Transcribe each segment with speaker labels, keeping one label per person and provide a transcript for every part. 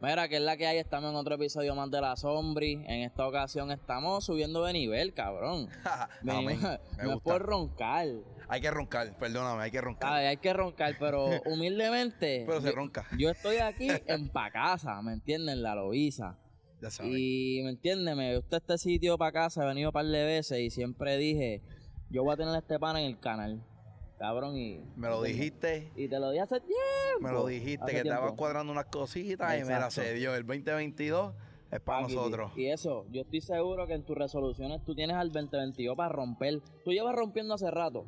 Speaker 1: Mira, que es la que hay, estamos en otro episodio más de La Sombri. En esta ocasión estamos subiendo de nivel, cabrón.
Speaker 2: Amén.
Speaker 1: no es
Speaker 2: gusta.
Speaker 1: por roncar.
Speaker 2: Hay que roncar, perdóname, hay que roncar.
Speaker 1: Ay, hay que roncar, pero humildemente.
Speaker 2: Pero se ronca.
Speaker 1: Yo estoy aquí en pa' casa, ¿me entienden? La Loiza.
Speaker 2: Ya sabes.
Speaker 1: Y me entiende, me gusta este sitio para casa, he venido un par de veces y siempre dije, yo voy a tener a este pana en el canal. Cabrón, y.
Speaker 2: Me lo dijiste,
Speaker 1: Y te lo dije hace tiempo.
Speaker 2: me lo dijiste, que
Speaker 1: tiempo.
Speaker 2: estabas cuadrando unas cositas y mira,
Speaker 1: Exacto.
Speaker 2: se dio. El 2022 es para nosotros.
Speaker 1: Y eso, yo estoy seguro que en tus resoluciones tú tienes al 2022 para romper. Tú llevas rompiendo hace rato,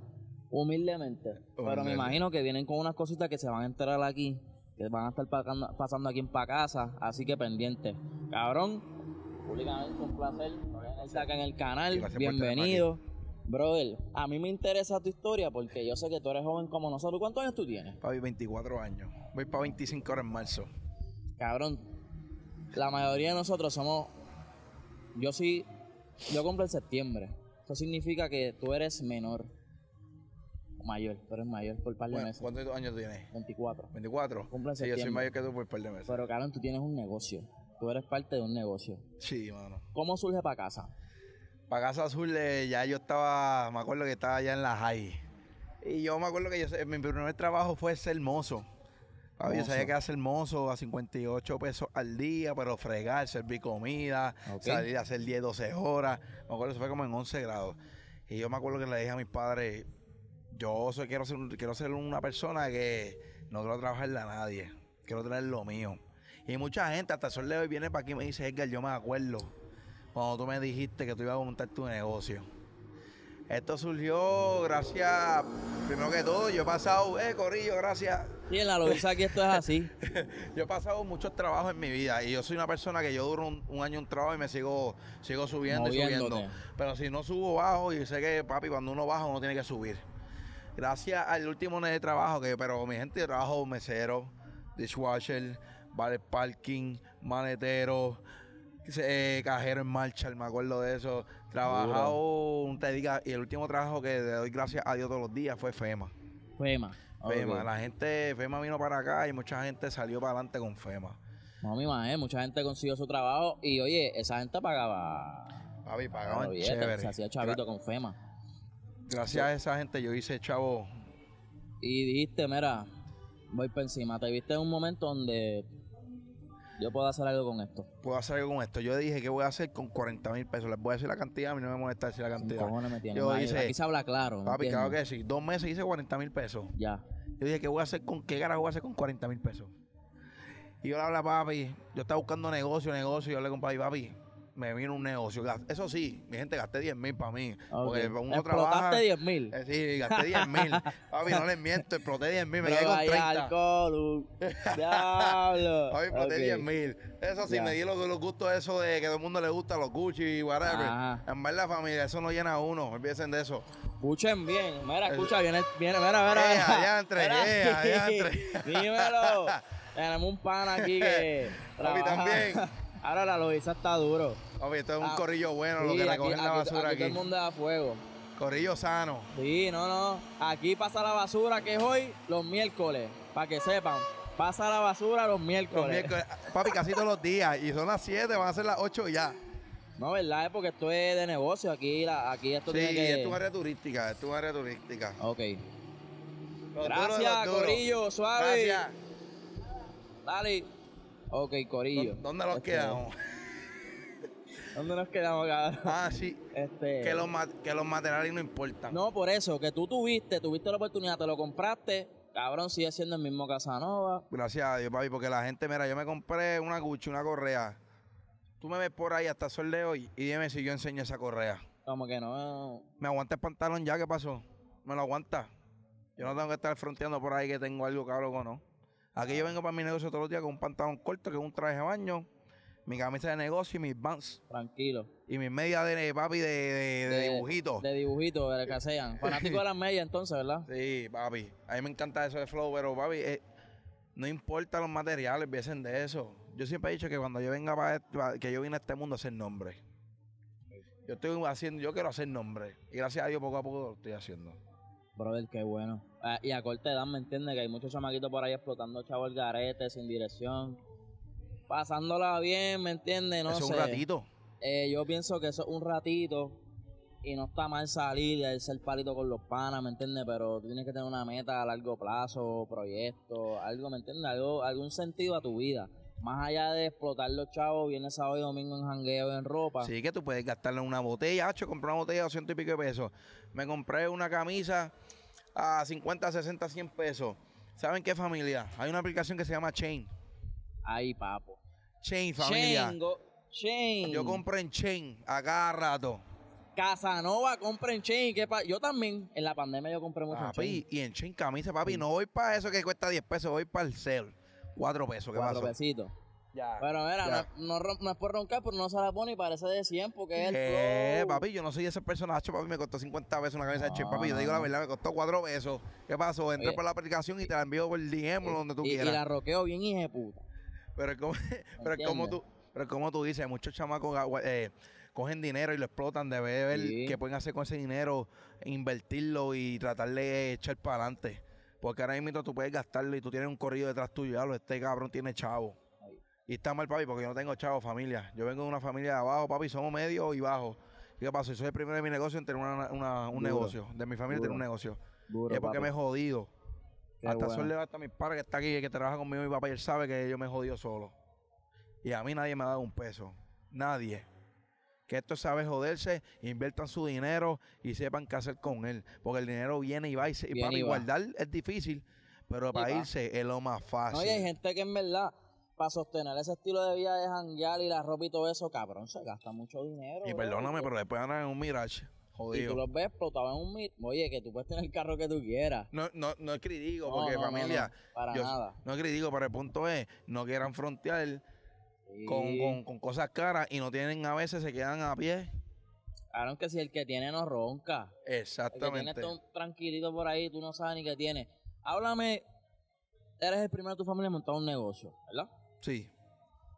Speaker 1: humildemente. Pero me imagino que vienen con unas cositas que se van a enterar aquí, que van a estar pasando aquí en pa' casa. Así que pendiente. Cabrón, públicamente un placer acá en el canal.
Speaker 2: Gracias
Speaker 1: Bienvenido. Brother, a mí me interesa tu historia porque yo sé que tú eres joven como nosotros. ¿Cuántos años tú tienes?
Speaker 2: Papi, 24 años. Voy para 25 horas en marzo.
Speaker 1: Cabrón, la mayoría de nosotros somos. Yo sí. Yo cumplo en septiembre. Eso significa que tú eres menor. O mayor. Tú eres mayor por un par de
Speaker 2: Bueno,
Speaker 1: meses.
Speaker 2: ¿Cuántos años tienes?
Speaker 1: 24.
Speaker 2: ¿24?
Speaker 1: Cumple en
Speaker 2: Sí, yo soy mayor que tú por un par de meses.
Speaker 1: Pero, cabrón, tú tienes un negocio. Tú eres parte de un negocio.
Speaker 2: Sí, mano.
Speaker 1: ¿Cómo surge para casa?
Speaker 2: Para Casa Azul eh, ya yo estaba, me acuerdo que estaba allá en la high. Y yo me acuerdo que yo, mi primer trabajo fue ser mozo. Papi, yo sabía que era ser mozo a 58 pesos al día, pero fregar, servir comida, salir a hacer 10, 12 horas. Me acuerdo, eso fue como en 11 grados. Y yo me acuerdo que le dije a mis padres, yo soy, quiero, ser, quiero ser una persona que no quiero trabajarle a nadie, quiero tener lo mío. Y mucha gente, hasta el sol de hoy, viene para aquí y me dice, Edgar, yo me acuerdo cuando tú me dijiste que tú ibas a montar tu negocio. Esto surgió gracias, primero que todo, yo he pasado, eh, Corillo, gracias.
Speaker 1: Y en la Loiza aquí esto es así.
Speaker 2: Yo he pasado muchos trabajos en mi vida y yo soy una persona que yo duro un, un año un trabajo y me sigo, sigo subiendo y subiendo. Pero si no subo, bajo y sé que, papi, cuando uno baja, uno tiene que subir. Gracias al último mes de trabajo, que pero mi gente, yo trabajo mesero, dishwasher, vale parking, maletero, eh, cajero en marcha, me acuerdo de eso. Trabajado, un te diga, y el último trabajo que le doy gracias a Dios todos los días fue FEMA.
Speaker 1: FEMA.
Speaker 2: FEMA, la gente, FEMA vino para acá y mucha gente salió para adelante con FEMA.
Speaker 1: No, mi madre, mucha gente consiguió su trabajo y oye, esa gente pagaba.
Speaker 2: Papi, pagaban
Speaker 1: billetes,
Speaker 2: chévere.
Speaker 1: Se hacía chavito con FEMA.
Speaker 2: Gracias a esa gente yo hice chavo.
Speaker 1: Y dijiste, mira, voy por encima. Te viste en un momento donde yo puedo hacer algo con esto.
Speaker 2: Puedo hacer algo con esto. Yo dije, ¿qué voy a hacer con 40 mil pesos? Les voy a decir la cantidad, a mí no me molesta decir la cantidad.
Speaker 1: me tiene.
Speaker 2: Yo hice-
Speaker 1: Aquí se habla claro. ¿me
Speaker 2: Papi, claro que sí. Dos meses hice 40 mil pesos.
Speaker 1: Ya.
Speaker 2: Yo dije, ¿qué voy a hacer con qué carajo voy a hacer con 40 mil pesos? Y yo le hablé a papi, yo estaba buscando negocio, negocio, y yo le con papi, papi, me vino un negocio. Eso sí, mi gente, gasté 10 mil para mí. Porque
Speaker 1: Ok.
Speaker 2: uno trabaja.
Speaker 1: Explotaste 10 mil.
Speaker 2: Eh, sí, gasté 10 mil. papi, no les miento, exploté 10 mil, me quedé con 30.
Speaker 1: alcohol. Diablo.
Speaker 2: Papi, exploté
Speaker 1: Ok.
Speaker 2: 10 mil. Eso sí,
Speaker 1: Ya.
Speaker 2: me di los, los gustos eso de que todo el mundo le gusta los Gucci y whatever.
Speaker 1: Ajá.
Speaker 2: En verdad, familia, eso no llena a uno. Olvídense de eso.
Speaker 1: Escuchen bien. Mira, escucha, viene, viene, mira, mira. Mira.
Speaker 2: allá entre,
Speaker 1: aquí.
Speaker 2: allá entre.
Speaker 1: Dímelo. Tenemos un pan aquí que.
Speaker 2: Papi,
Speaker 1: trabaja.
Speaker 2: también.
Speaker 1: Ahora la Loiza está duro.
Speaker 2: Papi, esto es un
Speaker 1: Ah,
Speaker 2: corrillo bueno, lo
Speaker 1: Sí,
Speaker 2: que
Speaker 1: aquí-
Speaker 2: recogen la
Speaker 1: aquí-
Speaker 2: basura
Speaker 1: aquí
Speaker 2: aquí.
Speaker 1: Todo el mundo da fuego.
Speaker 2: Corrillo sano.
Speaker 1: Sí, no, no. Aquí pasa la basura que es hoy, los miércoles. Para que sepan. Pasa la basura los miércoles.
Speaker 2: Los miércoles. Papi, casi todos los días. Y son las 7, van a ser las 8 ya.
Speaker 1: No, ¿verdad? Es porque esto es de negocio. Aquí, la, aquí esto
Speaker 2: Sí,
Speaker 1: tiene que...
Speaker 2: es un área turística, es un área turística.
Speaker 1: Ok.
Speaker 2: Los
Speaker 1: Gracias,
Speaker 2: duros.
Speaker 1: Corillo. Suave.
Speaker 2: Gracias.
Speaker 1: Dale. Ok, Corillo.
Speaker 2: ¿Dó- ¿Dónde nos
Speaker 1: Este,
Speaker 2: quedamos?
Speaker 1: ¿Dónde nos quedamos, cabrón?
Speaker 2: Ah, sí.
Speaker 1: Este...
Speaker 2: Que los, ma- que los materiales no importan.
Speaker 1: No, por eso, que tú tuviste, tuviste la oportunidad, te lo compraste. Cabrón, sigue siendo el mismo Casanova.
Speaker 2: Gracias a Dios, papi, porque la gente, mira, yo me compré una Gucci, una correa. Tú me ves por ahí hasta el sol de hoy y dime si yo enseño esa correa.
Speaker 1: Como que no...
Speaker 2: ¿Me aguanta el pantalón ya? ¿Qué pasó? ¿Me lo aguanta? Yo no tengo que estar fronteando por ahí que tengo algo cabrón o no. Aquí yo vengo para mi negocio todos los días con un pantalón corto, que es un traje de baño, mi camisa de negocio y mis vans.
Speaker 1: Tranquilo.
Speaker 2: Y mis medias de papi de, de, de dibujitos.
Speaker 1: De dibujitos, de que sean. Fanático de las medias entonces, ¿verdad?
Speaker 2: Sí, papi. A mí me encanta eso de flow, pero papi, eh, no importa los materiales, piensen de eso. Yo siempre he dicho que cuando yo venga para, este- para- que yo vine a este mundo a hacer nombre. Yo estoy haciendo, yo quiero hacer nombre. Y gracias a Dios poco a poco lo estoy haciendo.
Speaker 1: Brother, qué bueno. Ah, y a corta edad, ¿me entiendes? Que hay muchos chamaquitos por ahí explotando chavo el garete, sin dirección. pasándola bien, ¿me entiendes? No
Speaker 2: es
Speaker 1: sé.
Speaker 2: un ratito.
Speaker 1: Eh, yo pienso que eso es un ratito y no está mal salir y hacer palito con los panas, ¿me entiendes? Pero tú tienes que tener una meta a largo plazo, proyecto, algo, ¿me entiendes? Algo, algún sentido a tu vida. Más allá de explotar los chavos, viernes, sábado y domingo en jangueo y en ropa.
Speaker 2: Sí, que tú puedes gastarle una botella. Hacho, compré una botella de 200 y pico de pesos. Me compré una camisa a 50, 60, 100 pesos. ¿Saben qué familia? Hay una aplicación que se llama Chain.
Speaker 1: Ay, papo.
Speaker 2: Chain, familia.
Speaker 1: Chain, go- Chain.
Speaker 2: Yo compré en Chain a cada rato.
Speaker 1: Casanova, compren Chain. ¿qué pa- yo también, en la pandemia yo compré mucho en Chain.
Speaker 2: Papi, y en Chain camisa, papi. No voy para eso que cuesta 10 pesos, voy para el cel. 4 pesos, ¿qué
Speaker 1: Cuatro
Speaker 2: pasó?
Speaker 1: pesitos.
Speaker 2: Ya.
Speaker 1: Pero mira,
Speaker 2: Ya.
Speaker 1: no, no, no es por roncar, pero no se la pone y parece de 100 porque es el
Speaker 2: Eh,
Speaker 1: flow.
Speaker 2: papi, yo no soy ese personaje, papi, me costó 50 pesos una camisa de
Speaker 1: No,
Speaker 2: papi, yo te digo la
Speaker 1: no.
Speaker 2: verdad, me costó 4 pesos. ¿Qué pasó? Entré
Speaker 1: Oye.
Speaker 2: por la aplicación y te la envío por el DM o donde tú
Speaker 1: y, y
Speaker 2: quieras.
Speaker 1: la roqueo bien hija puta.
Speaker 2: Pero es como, pero es como tú, pero es como tú dices, muchos chamacos agua- eh, cogen dinero y lo explotan de ver
Speaker 1: Sí.
Speaker 2: qué pueden hacer con ese dinero, invertirlo y tratar de echar para adelante. Porque ahora mismo tú puedes gastarlo y tú tienes un corrido detrás tuyo, ya lo este cabrón tiene chavo. Y está mal, papi, porque yo no tengo chavo, familia. Yo vengo de una familia de abajo, papi, somos medio y bajo. ¿Y qué pasó? Yo soy el primero de mi negocio en tener una- una- un
Speaker 1: Duro.
Speaker 2: negocio. De mi familia tener un
Speaker 1: Duro.
Speaker 2: negocio.
Speaker 1: Duro,
Speaker 2: y es porque
Speaker 1: papi.
Speaker 2: me he jodido.
Speaker 1: Qué
Speaker 2: hasta
Speaker 1: bueno.
Speaker 2: Sol le va hasta mi padre que está aquí, que trabaja conmigo, mi papá, y él sabe que yo me he jodido solo. Y a mí nadie me ha dado un peso. Nadie. Que esto sabe joderse, inviertan su dinero y sepan qué hacer con él. Porque el dinero viene y va y, se, y papi,
Speaker 1: y
Speaker 2: guardar es difícil, pero para irse es lo más fácil.
Speaker 1: No, y hay gente que en verdad, para sostener ese estilo de vida de janguear y la ropa y todo eso, cabrón, se gasta mucho dinero.
Speaker 2: y
Speaker 1: bro.
Speaker 2: perdóname, pero después andan en un Mirage.
Speaker 1: Y
Speaker 2: Jodido.
Speaker 1: tú los ves explotados en un mir- Oye, que tú puedes tener el carro que tú quieras.
Speaker 2: No, no, no es crítico,
Speaker 1: No,
Speaker 2: porque
Speaker 1: no, no,
Speaker 2: familia,
Speaker 1: no, para
Speaker 2: yo-
Speaker 1: nada.
Speaker 2: no es crítico, pero el punto es, no quieran frontear
Speaker 1: Sí.
Speaker 2: con, con cosas caras y no tienen a veces, se quedan a pie.
Speaker 1: Claro que si el que tiene no ronca. El que tiene
Speaker 2: Exactamente.
Speaker 1: todo tranquilito por ahí, tú no sabes ni qué tiene. Háblame, eres el primero de tu familia en montar un negocio, ¿verdad?
Speaker 2: Sí.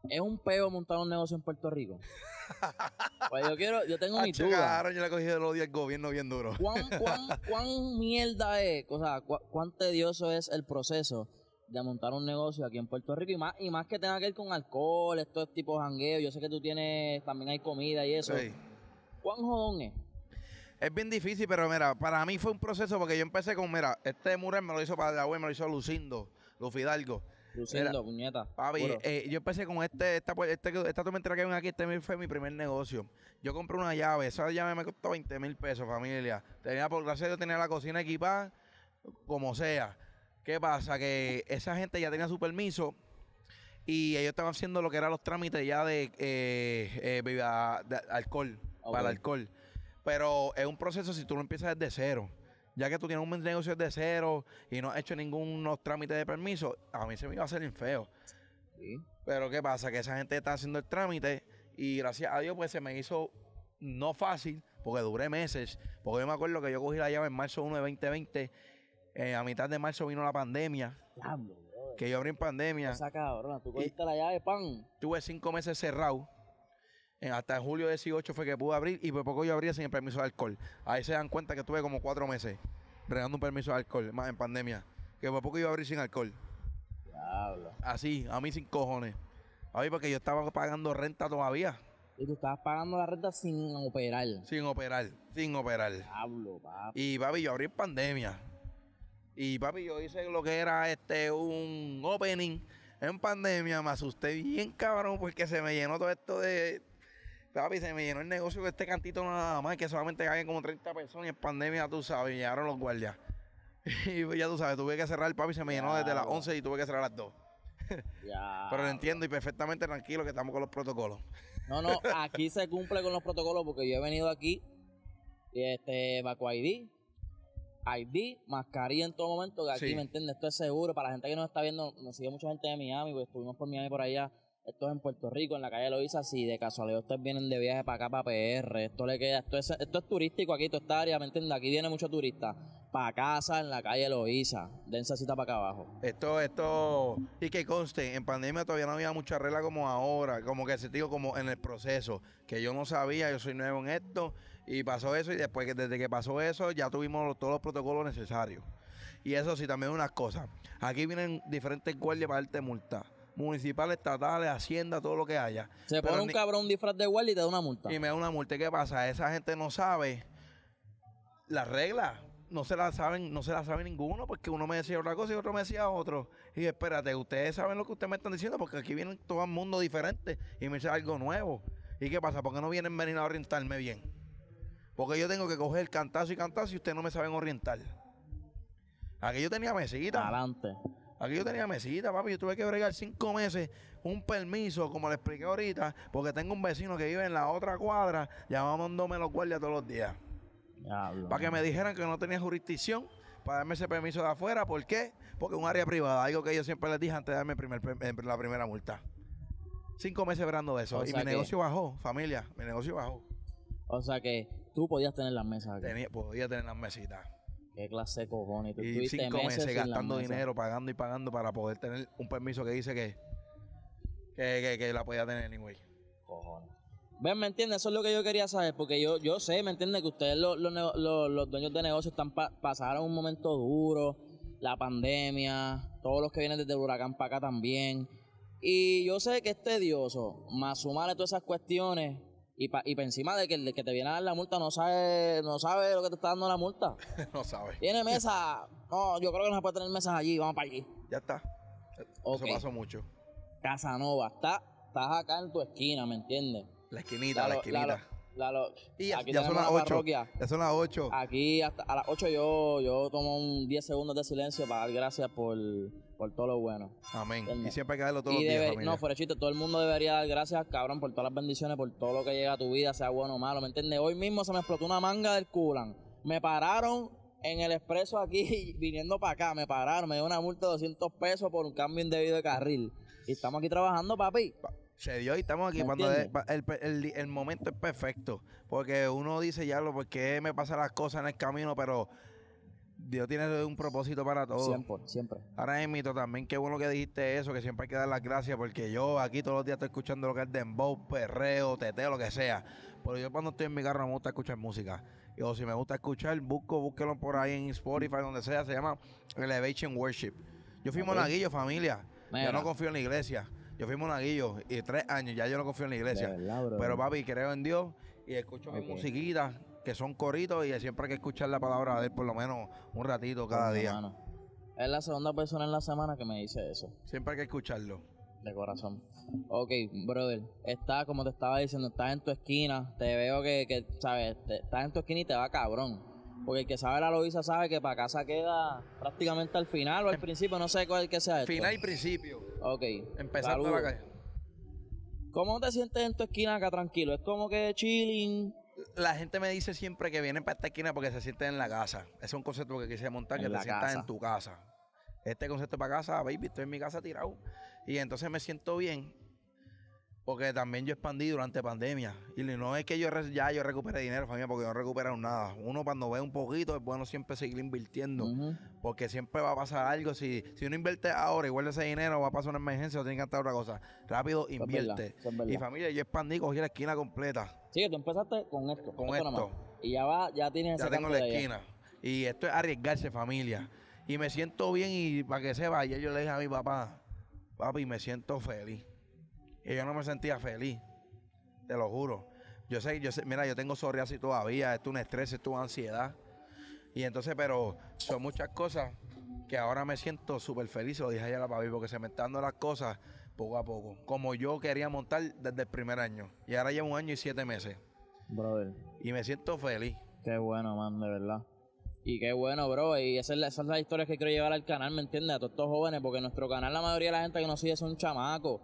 Speaker 1: ¿Es un peo montar un negocio en Puerto Rico? pues yo quiero, yo tengo mi duda.
Speaker 2: yo le cogido el odio al gobierno bien duro.
Speaker 1: ¿Cuán, cuán, cuán mierda es, o sea, cu- cuán tedioso es el proceso de montar un negocio aquí en Puerto Rico? Y más, y más que tenga que ver con alcohol, estos tipos de jangueo. Yo sé que tú tienes, también hay comida y eso.
Speaker 2: Sí.
Speaker 1: ¿Cuán jodón es?
Speaker 2: Es bien difícil, pero mira, para mí fue un proceso porque yo empecé con, mira, este mural me lo hizo para la web, me lo hizo Lucindo, Lufidalgo.
Speaker 1: Luciendo, puñeta.
Speaker 2: Papi, eh, yo empecé con este, esta, este, esta tormentera que ven aquí, este fue mi primer negocio. Yo compré una llave, esa llave me costó 20 mil pesos, familia. Tenía, por gracia Dios, tenía la cocina equipada, como sea. ¿Qué pasa? Que esa gente ya tenía su permiso y ellos estaban haciendo lo que eran los trámites ya de, eh, eh, bebida- de alcohol, para el alcohol. Pero es un proceso si tú lo empiezas desde cero. Ya que tú tienes un negocio desde cero y no has hecho ningunos trámites de permiso, a mí se me iba a hacer feo.
Speaker 1: Sí.
Speaker 2: Pero ¿qué pasa? Que esa gente está haciendo el trámite y gracias a Dios pues se me hizo no fácil porque duré meses. Porque yo me acuerdo que yo cogí la llave en marzo 1 de 2020. Eh, a mitad de marzo vino la pandemia.
Speaker 1: Diablo, bro.
Speaker 2: Que yo abrí en pandemia.
Speaker 1: Esa cabrona, tú cogiste la llave, pan.
Speaker 2: Tuve cinco meses cerrado. Eh, hasta julio 18 fue que pude abrir y por poco yo abría sin el permiso de alcohol. Ahí se dan cuenta que tuve como cuatro meses regando un permiso de alcohol, más en pandemia. Que por poco iba a abrir sin alcohol.
Speaker 1: Diablo.
Speaker 2: Así, a mí sin cojones. A mí porque yo estaba pagando renta todavía.
Speaker 1: Y tú estabas pagando la renta sin operar.
Speaker 2: Sin operar, sin operar.
Speaker 1: Diablo, papi.
Speaker 2: Y papi, yo abrí en pandemia. Y papi, yo hice lo que era este un opening en pandemia. Me asusté bien cabrón porque se me llenó todo esto de. Papi, se me llenó el negocio de este cantito nada más, que solamente caen como 30 personas y en pandemia, tú sabes, llegaron los guardias. Y pues, ya tú sabes, tuve que cerrar, papi, se me llenó desde las
Speaker 1: Diablo.
Speaker 2: 11 y tuve que cerrar a las 2.
Speaker 1: Ya.
Speaker 2: Pero lo entiendo y perfectamente tranquilo que estamos con los protocolos.
Speaker 1: No, no, aquí se cumple con los protocolos porque yo he venido aquí y este Vacu ID, mascarilla en todo momento, que aquí
Speaker 2: Sí.
Speaker 1: me entiendes, esto es seguro. Para la gente que nos está viendo, nos sigue mucha gente de Miami, pues estuvimos por Miami por allá. Esto es en Puerto Rico, en la calle Loiza, si de casualidad ustedes vienen de viaje para acá, para PR, esto le queda, esto es, esto es turístico aquí, toda esta área, ¿me entiendes? Aquí viene mucho turista. Para casa, en la calle Loiza, dense cita para acá abajo.
Speaker 2: Esto, esto, y que conste, en pandemia todavía no había mucha regla como ahora, como que se digo como en el proceso, que yo no sabía, yo soy nuevo en esto, y pasó eso, y después que desde que pasó eso, ya tuvimos todos los protocolos necesarios. Y eso sí, también unas cosas. Aquí vienen diferentes guardias para darte multa. municipales, estatales, hacienda, todo lo que haya.
Speaker 1: Se pone un cabrón disfraz de guardia y te da una multa.
Speaker 2: y me da una multa. ¿Y ¿Qué pasa? Esa gente no sabe las reglas. No se las saben, no se las sabe ninguno, porque uno me decía otra cosa y otro me decía otro. Y yo, espérate, ustedes saben lo que ustedes me están diciendo, porque aquí viene todo el mundo diferente y me dice algo nuevo. ¿Y qué pasa? ¿Por qué no vienen venir a orientarme bien? Porque yo tengo que coger cantazo y cantazo y ustedes no me saben orientar. Aquí yo tenía mesita.
Speaker 1: Adelante.
Speaker 2: Aquí yo tenía mesita, papi. Yo tuve que bregar cinco meses, un permiso, como le expliqué ahorita, porque tengo un vecino que vive en la otra cuadra, llamándome los guardias todos los días. Para que me dijeran que no tenía jurisdicción para darme ese permiso de afuera. ¿Por qué? Porque es un área privada, algo que yo siempre les dije antes de darme primer, la primera multa. Cinco meses esperando eso.
Speaker 1: O
Speaker 2: y mi
Speaker 1: que-
Speaker 2: negocio bajó, familia. Mi negocio bajó.
Speaker 1: O sea que tú podías tener las mesas aquí.
Speaker 2: Tenía, podía tener las mesitas.
Speaker 1: Qué clase de cojones. Tú
Speaker 2: Y cinco meses, gastando dinero, pagando y pagando para poder tener un permiso que dice que, que, que- que la podía tener anyway.
Speaker 1: Cojones. Ven, ¿me entiendes? Eso es lo que yo quería saber, porque yo, yo sé, ¿me entiendes? Que ustedes, los, los, los- los dueños de negocios, están pa- pasaron un momento duro, la pandemia, todos los que vienen desde el huracán para acá también. Y yo sé que es tedioso, más sumarle todas esas cuestiones y pa, y pa encima de que el que te viene a dar la multa no sabe, no sabe lo que te está dando la multa.
Speaker 2: no sabes.
Speaker 1: Tiene mesa, no, yo creo que no se puede tener mesas allí, vamos para allí.
Speaker 2: Ya está.
Speaker 1: Ok.
Speaker 2: Eso pasó mucho.
Speaker 1: Casanova, está, estás acá en tu esquina, ¿me entiendes?
Speaker 2: La esquinita, la esquinita.
Speaker 1: Lalo- Lalo,
Speaker 2: y ya,
Speaker 1: aquí
Speaker 2: ya son las
Speaker 1: una
Speaker 2: 8.
Speaker 1: parroquia.
Speaker 2: Ya son las 8.
Speaker 1: Aquí hasta a las 8 yo, yo tomo un 10 segundos de silencio para dar gracias por, por todo lo bueno.
Speaker 2: Amén. Y siempre hay que darlo todos
Speaker 1: y
Speaker 2: los días, familia.
Speaker 1: no, fuera chiste, todo el mundo debería dar gracias, cabrón, por todas las bendiciones, por todo lo que llega a tu vida, sea bueno o malo, ¿me entiendes? Hoy mismo se me explotó una manga del culan. Me pararon en el expreso aquí, viniendo para acá, me pararon, me dio una multa de 200 pesos por un cambio indebido de carril. Y estamos aquí trabajando, papi.
Speaker 2: Se dio y estamos aquí
Speaker 1: ¿Me
Speaker 2: cuando el, el- el momento es perfecto. Porque uno dice ya lo porque me pasan las cosas en el camino, pero Dios tiene un propósito para todo.
Speaker 1: Siempre, siempre.
Speaker 2: Ahora mito también, qué bueno que dijiste eso, que siempre hay que dar las gracias, porque yo aquí todos los días estoy escuchando lo que es dembow, perreo, teteo, lo que sea. Pero yo cuando estoy en mi carro me gusta escuchar música. Y o si me gusta escuchar, busco, búsquelo por ahí en Spotify, donde sea, se llama Elevation Worship. Yo fui monaguillo, familia.
Speaker 1: Mira.
Speaker 2: Yo no confío en la iglesia. Yo fui monaguillo y tres años, ya yo no confío en la iglesia.
Speaker 1: De verdad, bro.
Speaker 2: Pero papi, creo en Dios y escucho mi
Speaker 1: Ok.
Speaker 2: musiquita, que son coritos y siempre hay que escuchar la palabra de él por lo menos un ratito cada día.
Speaker 1: Es la segunda persona en la semana que me dice eso.
Speaker 2: Siempre hay que escucharlo.
Speaker 1: De corazón. Ok, brother. Está, como te estaba diciendo, estás en tu esquina. Te veo que, que ¿sabes? Te- estás en tu esquina y te va cabrón. Porque el que sabe la Loiza sabe que para casa queda prácticamente al final o al principio. No sé cuál que sea esto.
Speaker 2: Em- Final y principio.
Speaker 1: Ok.
Speaker 2: Empezando
Speaker 1: saludos.
Speaker 2: la calle.
Speaker 1: ¿Cómo te sientes en tu esquina acá tranquilo? Es como que chilling.
Speaker 2: La gente me dice siempre que vienen para esta esquina porque se sienten en la casa. Ese es un concepto que quise montar,
Speaker 1: En
Speaker 2: que te sientas
Speaker 1: casa.
Speaker 2: en tu casa. Este concepto para casa, baby, estoy en mi casa tirado. Y entonces me siento bien porque también yo expandí durante pandemia. Y no es que yo ya yo recupere dinero, familia, porque yo no recupero nada. Uno cuando ve un poquito es bueno siempre seguir invirtiendo. Porque siempre va a pasar algo. Si, si uno invierte ahora y guarda ese dinero, va a pasar una emergencia o tiene que gastar otra cosa. Rápido,
Speaker 1: Eso es verdad,
Speaker 2: invierte.
Speaker 1: eso es verdad.
Speaker 2: Y familia, yo expandí, cogí la esquina completa.
Speaker 1: Sí, tú empezaste con esto.
Speaker 2: Con
Speaker 1: más.
Speaker 2: esto.
Speaker 1: Y ya va, ya tienes
Speaker 2: Ya
Speaker 1: ese
Speaker 2: tengo la
Speaker 1: allá.
Speaker 2: esquina. Y esto es arriesgarse, familia. Y me siento bien y para que sepa, ayer yo le dije a mi papá, papi, me siento feliz. Y yo no me sentía feliz, te lo juro. Yo sé, yo sé, mira, yo tengo psoriasis todavía, esto es un estrés, esto es una ansiedad. Y entonces, pero son muchas cosas que ahora me siento súper feliz, se lo dije ayer a la papi, porque se me están dando las cosas poco a poco. Como yo quería montar desde el primer año. Y ahora llevo un año y siete meses.
Speaker 1: Brother.
Speaker 2: Y me siento feliz.
Speaker 1: Qué bueno, man, de verdad. Y qué bueno, bro. Y esa es, la, esa es la historia que quiero llevar al canal, ¿me entiendes? A todos estos jóvenes, porque en nuestro canal la mayoría de la gente que nos sigue son chamacos.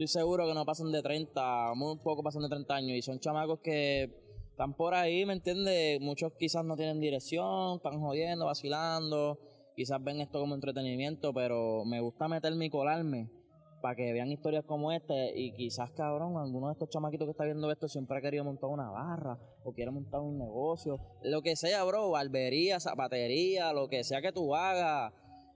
Speaker 1: Estoy seguro que no pasan de 30, muy poco pasan de 30 años. Y son chamacos que están por ahí, ¿me entiendes? Muchos quizás no tienen dirección, están jodiendo, vacilando. Quizás ven esto como entretenimiento, pero me gusta meterme y colarme para que vean historias como esta y quizás cabrón, alguno de estos chamaquitos que está viendo esto siempre ha querido montar una barra o quiere montar un negocio, lo que sea, bro, barbería, zapatería, lo que sea que tú hagas,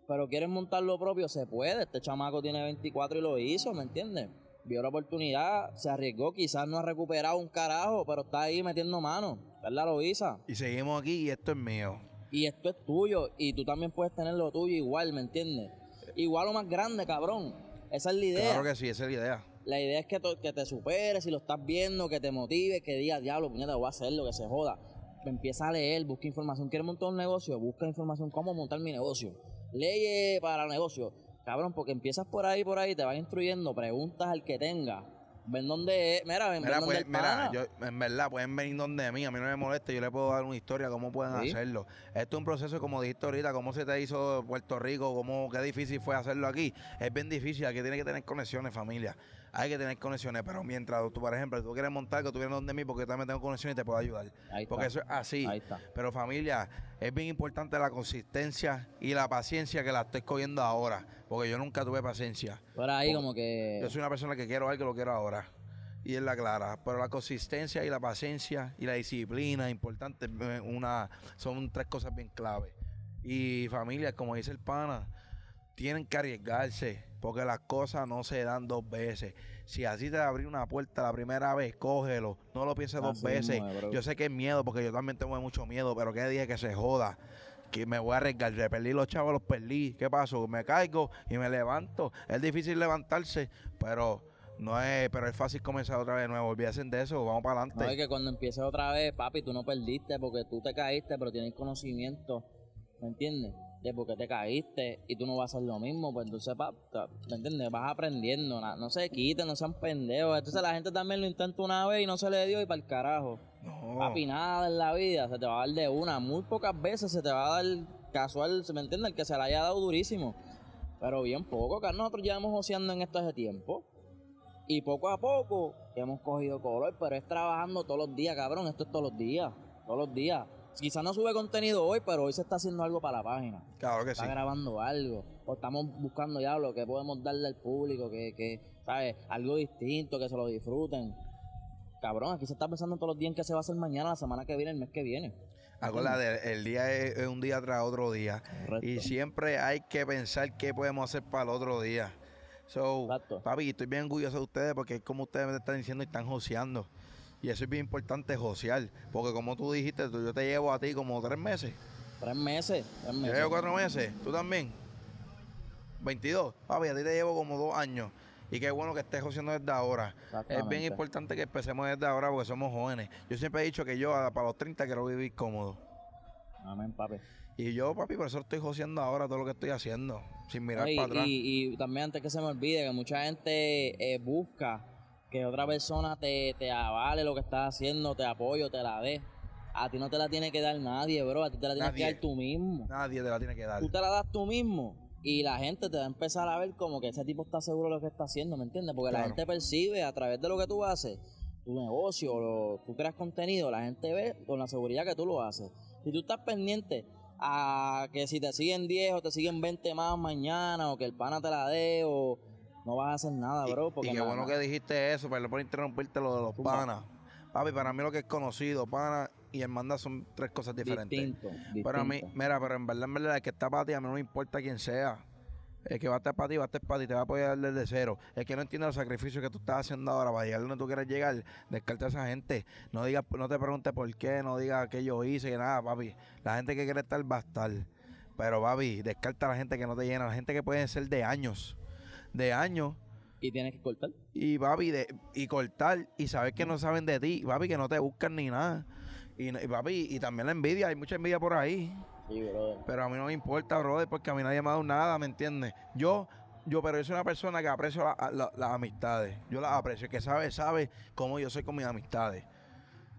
Speaker 1: pero quieres montar lo propio, se puede, este chamaco tiene 24 y lo hizo, ¿me entiendes? Vio la oportunidad, se arriesgó, quizás no ha recuperado un carajo, pero está ahí metiendo mano, ¿verdad, Loisa?
Speaker 2: Y seguimos aquí y esto es mío.
Speaker 1: Y esto es tuyo y tú también puedes tener lo tuyo igual, ¿me entiendes? Igual o más grande, cabrón. Esa es la idea.
Speaker 2: Claro que sí, esa es la idea.
Speaker 1: La idea es que, que te superes, si lo estás viendo, que te motive, que digas, diablo, puñeta, voy a hacerlo, que se joda. Empieza a leer, busca información. ¿Quieres montar un negocio? Busca información. ¿Cómo montar mi negocio? Leyes para el negocio. Cabrón, porque empiezas por ahí, por ahí, te vas instruyendo, preguntas al que tenga. Ven dónde es. Mira, ven, ven
Speaker 2: Mira,
Speaker 1: dónde
Speaker 2: pues, mira, yo, en verdad, pueden venir donde mí, a mí no me molesta, yo le puedo dar una historia, cómo pueden
Speaker 1: Sí.
Speaker 2: hacerlo. Esto es un proceso, como dijiste ahorita, cómo se te hizo Puerto Rico, cómo, qué difícil fue hacerlo aquí. Es bien difícil, aquí tiene que tener conexiones, familia. Hay que tener conexiones, pero mientras tú, por ejemplo, tú quieres montar, que tú vienes donde mí, porque yo también tengo conexiones y te puedo ayudar.
Speaker 1: Ahí
Speaker 2: Porque
Speaker 1: está.
Speaker 2: eso es así.
Speaker 1: Ahí está.
Speaker 2: Pero familia, es bien importante la consistencia y la paciencia que la estoy cogiendo ahora, porque yo nunca tuve paciencia.
Speaker 1: Por ahí como que...
Speaker 2: Yo soy una persona que quiero algo, lo quiero ahora. Y es la clara. Pero la consistencia y la paciencia y la disciplina, importante, eh, una, son tres cosas bien clave. Y familia, como dice el pana, tienen que arriesgarse, porque las cosas no se dan dos veces. Si así te abrí una puerta la primera vez, cógelo. No lo pienses dos
Speaker 1: Así
Speaker 2: veces.
Speaker 1: mismo.
Speaker 2: Yo sé que es miedo, porque yo también tengo mucho miedo, pero que dije que se joda. Que me voy a arriesgar. Le perdí los chavos, los perdí. ¿Qué pasó? Me caigo y me levanto. Es difícil levantarse, pero no es, pero es fácil comenzar otra vez de nuevo. Olvídense de eso, vamos para
Speaker 1: No, es
Speaker 2: adelante.
Speaker 1: que cuando empieces otra vez, papi, tú no perdiste porque tú te caíste, pero tienes conocimiento, ¿me entiendes? De por qué te caíste y tú no vas a hacer lo mismo, pues entonces, pa, ¿me entiendes? Vas aprendiendo, na- no se quiten, no sean pendejos. Entonces la gente también lo intenta una vez y no se le dio y para el carajo.
Speaker 2: No.
Speaker 1: Papi, nada en la vida se te va a dar de una. Muy pocas veces se te va a dar casual, ¿me entiendes? El que se la haya dado durísimo. Pero bien poco, que nosotros llevamos joseando en esto hace tiempo. Y poco a poco hemos cogido color, pero es trabajando todos los días, cabrón. Esto es todos los días, todos los días. Quizás no sube contenido hoy, pero hoy se está haciendo algo para la página.
Speaker 2: Claro que sí.
Speaker 1: Está grabando algo. O estamos buscando ya lo que podemos darle al público, que, que, ¿sabes? Algo distinto, que se lo disfruten. Cabrón, aquí se está pensando todos los días en qué se va a hacer mañana, la semana que viene, el mes que viene.
Speaker 2: Acuérdate, el día es, es un día tras otro día.
Speaker 1: Correcto.
Speaker 2: Y siempre hay que pensar qué podemos hacer para el otro día. So,
Speaker 1: Exacto.
Speaker 2: papi, estoy bien orgulloso de ustedes porque es como ustedes me están diciendo y están joseando. Y eso es bien importante, josear. Porque como tú dijiste, tú- yo te llevo a ti como tres meses.
Speaker 1: Tres meses, tres
Speaker 2: Yo
Speaker 1: meses.
Speaker 2: llevo cuatro meses. ¿Tú también? 22. Papi, a ti te llevo como dos años. Y qué bueno que estés joseando desde ahora. Es bien importante que empecemos desde ahora porque somos jóvenes. Yo siempre he dicho que yo a- para los 30 quiero vivir cómodo.
Speaker 1: Amén, papi.
Speaker 2: Y yo, papi, por eso estoy joseando ahora todo lo que estoy haciendo. Sin mirar para atrás.
Speaker 1: y- y también antes que se me olvide, que mucha gente eh, busca que otra persona te, te avale lo que estás haciendo, te apoyo, te la dé. A ti no te la tiene que dar nadie, bro. A ti te la tienes
Speaker 2: Nadie.
Speaker 1: que dar tú mismo.
Speaker 2: Nadie te la tiene que dar.
Speaker 1: Tú te la das tú mismo. Y la gente te va a empezar a ver como que ese tipo está seguro de lo que está haciendo, ¿me entiendes? Porque la gente percibe a través de lo que tú haces, tu negocio, lo- tú creas contenido, la gente ve con la seguridad que tú lo haces. Si tú estás pendiente a que si te siguen 10 o te siguen 20 más mañana, o que el pana te la dé, o no vas a hacer nada, bro. Porque
Speaker 2: y qué bueno que dijiste eso, pero por interrumpirte lo de los panas. Papi, para mí lo que es conocido, pana y hermandad son tres cosas diferentes.
Speaker 1: distinto,
Speaker 2: Pero a mí, mira, pero en verdad, en verdad, el que está para ti, a mí no me importa quién sea. El que va a estar para ti, va a estar para ti, te va a apoyar desde cero. El que no entiende los sacrificios que tú estás haciendo ahora para llegar donde tú quieres llegar, descarta a esa gente. No digas, no te preguntes por qué, no digas qué yo hice, que nada, papi. La gente que quiere estar va a estar. Pero, papi, descarta a la gente que no te llena, la gente que puede ser de años. De años
Speaker 1: Y tienes que cortar.
Speaker 2: y papi, de, y cortar y saber que no saben de ti, papi, que no te buscan ni nada. Y, y, papi, y también la envidia, hay mucha envidia por ahí.
Speaker 1: Sí, brother.
Speaker 2: Pero a mí no me importa, brother, porque a mí nadie me ha dado nada, ¿me entiendes? Yo, yo, pero yo soy una persona que aprecio la- la- las amistades. Yo las aprecio, que sabe, sabe cómo yo soy con mis amistades.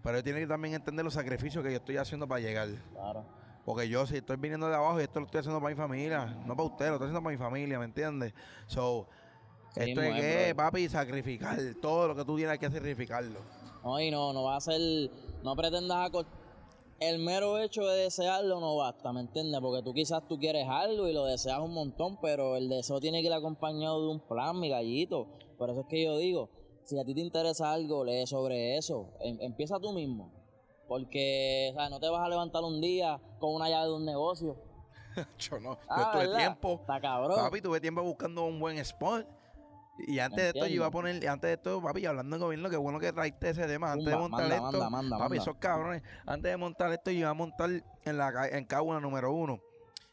Speaker 2: Pero él tiene que también entender los sacrificios que yo estoy haciendo para llegar.
Speaker 1: Claro.
Speaker 2: Porque yo, si estoy viniendo de abajo, y esto lo estoy haciendo para mi familia, no para usted, lo estoy haciendo para mi familia, ¿me entiendes? So,
Speaker 1: Sí,
Speaker 2: esto es que, papi, sacrificar. Todo lo que tú tienes que sacrificarlo.
Speaker 1: No, y no, no va a ser, no pretendas el mero hecho de desearlo no basta, ¿me entiendes? Porque tú quizás tú quieres algo y lo deseas un montón, pero el deseo tiene que ir acompañado de un plan, mi gallito. Por eso es que yo digo, si a ti te interesa algo, lee sobre eso. Em- empieza tú mismo. Porque, o sea, no te vas a levantar un día con una llave de un negocio.
Speaker 2: yo no. Yo
Speaker 1: Ah,
Speaker 2: tuve
Speaker 1: ¿verdad?
Speaker 2: tiempo.
Speaker 1: Está cabrón.
Speaker 2: Papi, tuve tiempo buscando un buen spot. Y antes de esto yo iba a poner, antes de esto, papi, hablando en gobierno, qué bueno que traiste ese tema. Antes de montar
Speaker 1: manda,
Speaker 2: esto,
Speaker 1: manda, manda,
Speaker 2: papi, esos cabrones, antes de montar esto, yo iba a montar en la en Cagua número uno.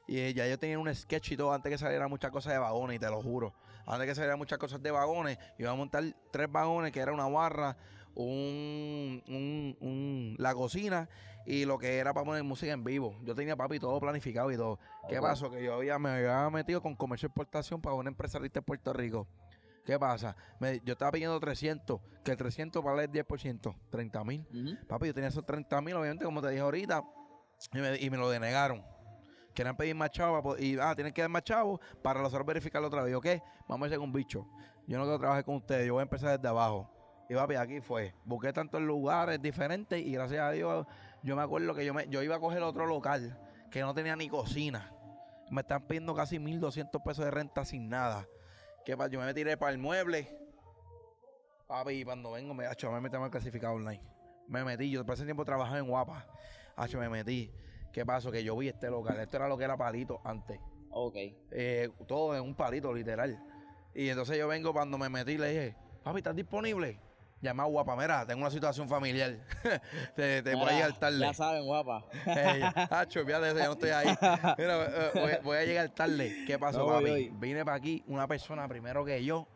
Speaker 2: Y eh, ya yo tenía un sketch y todo antes que saliera muchas cosas de vagones, y te lo juro. Antes que salieran muchas cosas de vagones, iba a montar tres vagones, que era una barra, un, un, un- la cocina y lo que era para poner música en vivo. Yo tenía papi todo planificado y todo. ¿Qué
Speaker 1: Ok.
Speaker 2: pasó? Que yo había, me había metido con comercio de exportación para una empresa en Puerto Rico. ¿Qué pasa? Me- yo estaba pidiendo 300, que el 300 vale el 10%, 30 mil. Papi, yo tenía esos 30 mil, obviamente, como te dije ahorita, y me, y me lo denegaron. Querían pedir más chavos pa- y, ah, tienen que dar más chavos para nosotros verificarlo otra vez. ¿qué? Vamos a hacer un bicho. Yo no quiero trabajar con ustedes, yo voy a empezar desde abajo. Y papi, aquí fue. Busqué tantos lugares diferentes y gracias a Dios, yo me acuerdo que yo, me, yo iba a coger otro local que no tenía ni cocina. Me están pidiendo casi 1.200 pesos de renta sin nada. ¿Qué pasa? Yo me tiré para el mueble. Papi, y cuando vengo, me, acho, me metí al clasificado online. Me metí, yo por ese tiempo trabajaba en Guapa. Hacho, me metí. ¿Qué pasó? Que yo vi este local. Esto era lo que era palito antes.
Speaker 1: Ok.
Speaker 2: Eh, todo en un palito, literal. Y entonces yo vengo cuando me metí le dije, papi, ¿estás disponible? Llamé a Guapa, mira, tengo una situación familiar. te te voy a llegar tarde.
Speaker 1: Ya saben, guapa.
Speaker 2: Ey, Hacho, fíjate eso, yo no estoy ahí. Mira, eh, voy, voy a llegar tarde. ¿Qué pasó,
Speaker 1: No voy
Speaker 2: papi? Vine para aquí, una persona primero que yo,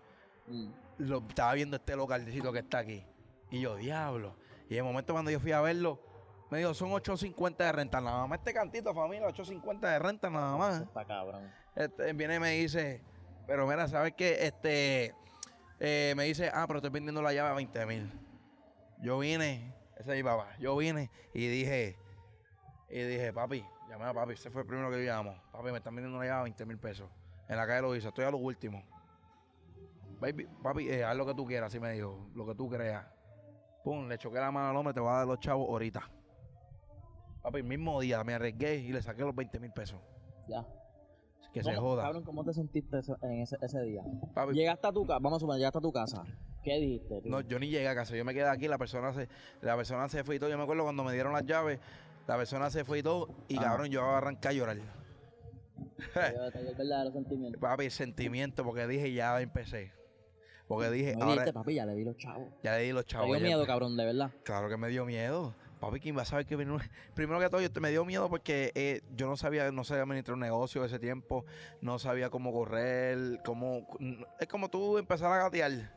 Speaker 1: Mm.
Speaker 2: lo, estaba viendo este localcito que está aquí. Y yo, diablo. Y de momento cuando yo fui a verlo, me dijo, son 8.50 de renta. Nada más este cantito, familia, 8.50 de renta nada más.
Speaker 1: Está cabrón.
Speaker 2: Este, viene y me dice, pero mira, ¿sabes qué? Este, eh, me dice, ah, pero estoy vendiendo la llave a 20 mil. Yo vine, ese es mi papá, yo vine y dije, y dije, papi, llamé a papi, ese fue el primero que llamó. Papi, me están vendiendo una llave a 20 mil pesos. En la calle lo hice, estoy a lo último. Baby, papi, eh, haz lo que tú quieras, así me dijo, lo que tú creas. Pum, le choqué la mano al hombre, te voy a dar los chavos ahorita. Papi, el mismo día me arriesgué y le saqué los 20 mil pesos.
Speaker 1: Ya.
Speaker 2: Que se
Speaker 1: ¿Cómo-
Speaker 2: joda.
Speaker 1: Cabrón, ¿cómo te sentiste eso- en ese, ese día?
Speaker 2: Papi,
Speaker 1: Llegaste a tu casa, vamos a suponer, llegaste a tu casa. ¿Qué dijiste?
Speaker 2: No, yo ni llegué a casa, yo me quedé aquí, la persona se, la persona se fue y todo. Yo me acuerdo cuando me dieron las llaves, la persona se fue y todo, y
Speaker 1: Ah.
Speaker 2: cabrón, yo arranqué a llorar.
Speaker 1: Te dio- te dio el verdadero sentimiento.
Speaker 2: Papi, el sentimiento, porque dije, ya empecé. Porque dije,
Speaker 1: No
Speaker 2: ahora
Speaker 1: dijiste, papi, ya le di los chavos.
Speaker 2: ya le di los
Speaker 1: Te
Speaker 2: chavos.
Speaker 1: dio
Speaker 2: ya
Speaker 1: miedo,
Speaker 2: empe-
Speaker 1: cabrón, de verdad.
Speaker 2: Claro que me dio miedo. Papi, ¿quién va a saber que viene Primero que todo, yo te- me dio miedo porque eh, yo no sabía, no sabía administrar un negocio ese tiempo, no sabía cómo correr, cómo... Es como tú empezar a gatear